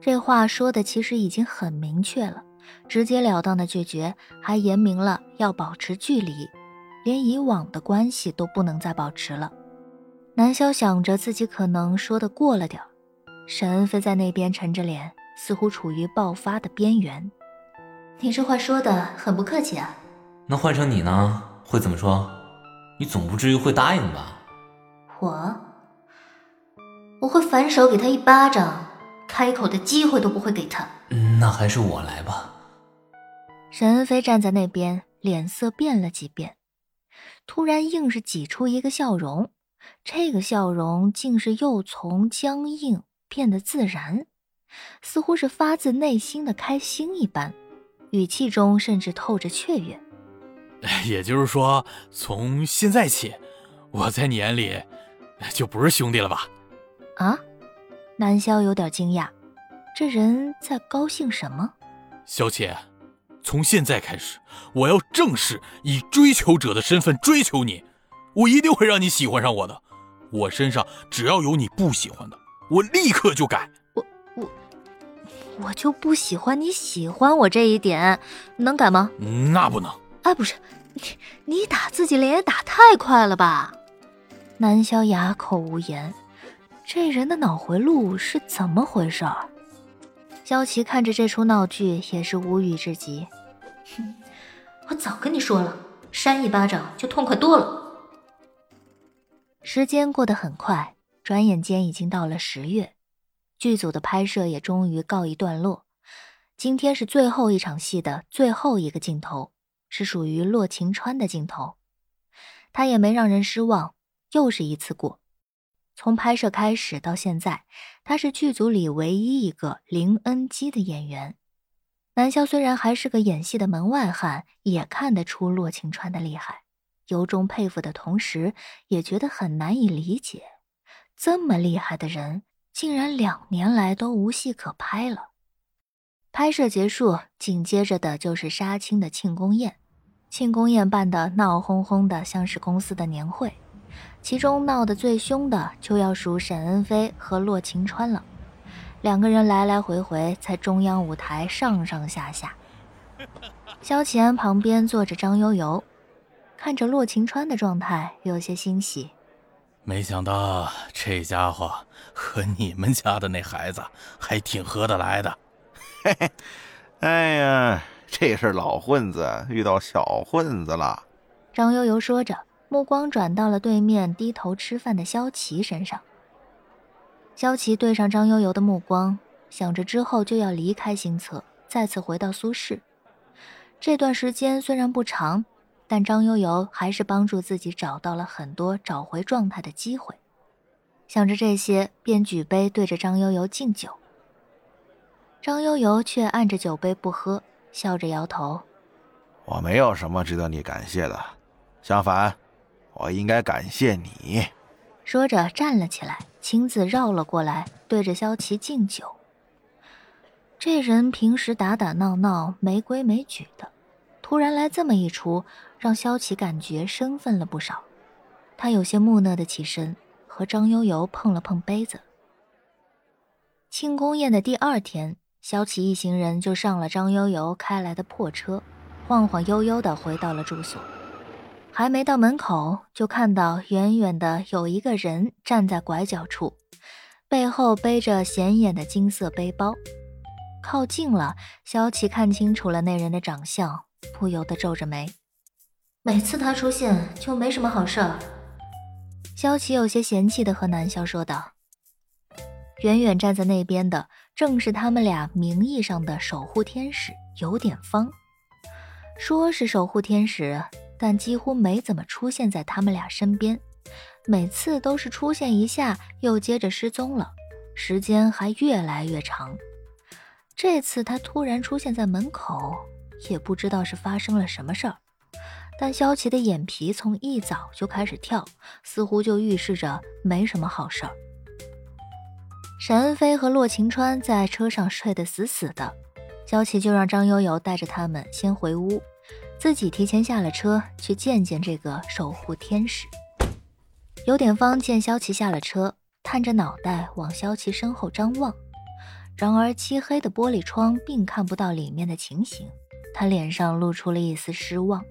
这话说的其实已经很明确了，直截了当的拒绝，还言明了要保持距离，连以往的关系都不能再保持了。南萧想着自己可能说的过了点沈恩飞在那边沉着脸，似乎处于爆发的边缘。你这话说的很不客气啊。那换成你呢，会怎么说？你总不至于会答应吧？我，我会反手给他一巴掌。开口的机会都不会给他，那还是我来吧。沈恩飞站在那边，脸色变了几变，突然硬是挤出一个笑容，这个笑容竟是又从僵硬变得自然，似乎是发自内心的开心一般，语气中甚至透着雀跃。也就是说，从现在起，我在你眼里就不是兄弟了吧？啊？南萧有点惊讶，这人在高兴什么？小浅，从现在开始，我要正式以追求者的身份追求你，我一定会让你喜欢上我的。我身上只要有你不喜欢的，我立刻就改。我我我就不喜欢你喜欢我这一点，能改吗？那不能。哎，不是，你你打自己脸也打太快了吧？南萧哑口无言。这人的脑回路是怎么回事？萧琪看着这出闹剧也是无语至极。哼，我早跟你说了，扇一巴掌就痛快多了。时间过得很快，转眼间已经到了十月，剧组的拍摄也终于告一段落。今天是最后一场戏的最后一个镜头，是属于洛晴川的镜头。他也没让人失望，又是一次过。从拍摄开始到现在，他是剧组里唯一一个零 NG 的演员。南萧虽然还是个演戏的门外汉，也看得出洛晴川的厉害，由衷佩服的同时，也觉得很难以理解，这么厉害的人竟然两年来都无戏可拍了。拍摄结束，紧接着的就是杀青的庆功宴，庆功宴办得闹哄哄的，像是公司的年会。其中闹得最凶的就要数沈恩飞和洛晴川了，两个人来来回回在中央舞台上上下下。萧启安旁边坐着张悠悠，看着洛晴川的状态，有些欣喜。没想到这家伙和你们家的那孩子还挺合得来的。嘿嘿，哎呀，这是老混子遇到小混子了。张悠悠说着。目光转到了对面低头吃饭的萧琪身上。萧琪对上张悠悠的目光，想着之后就要离开新策，再次回到苏氏。这段时间虽然不长，但张悠悠还是帮助自己找到了很多找回状态的机会。想着这些，便举杯对着张悠悠敬酒。张悠悠却按着酒杯不喝，笑着摇头：“我没有什么值得你感谢的，相反。”我应该感谢你，说着站了起来，亲自绕了过来，对着萧琪敬酒。这人平时打打闹闹、没规没矩的，突然来这么一出，让萧琪感觉生分了不少。他有些木讷的起身，和张悠悠碰了碰杯子。庆功宴的第二天，萧琪一行人就上了张悠悠开来的破车，晃晃悠悠的回到了住所。还没到门口，就看到远远的有一个人站在拐角处，背后背着显眼的金色背包。靠近了，萧琪看清楚了那人的长相，不由得皱着眉。每次他出现就没什么好事儿。萧琪有些嫌弃的和南萧说道。远远站在那边的正是他们俩名义上的守护天使有点方，说是守护天使。但几乎没怎么出现在他们俩身边，每次都是出现一下又接着失踪了，时间还越来越长。这次他突然出现在门口，也不知道是发生了什么事儿。但萧琪的眼皮从一早就开始跳，似乎就预示着没什么好事儿。沈恩飞和洛晴川在车上睡得死死的，萧琪就让张悠悠带着他们先回屋。自己提前下了车，去见见这个守护天使。尤典芳见萧琪下了车，探着脑袋往萧琪身后张望，然而漆黑的玻璃窗并看不到里面的情形，他脸上露出了一丝失望。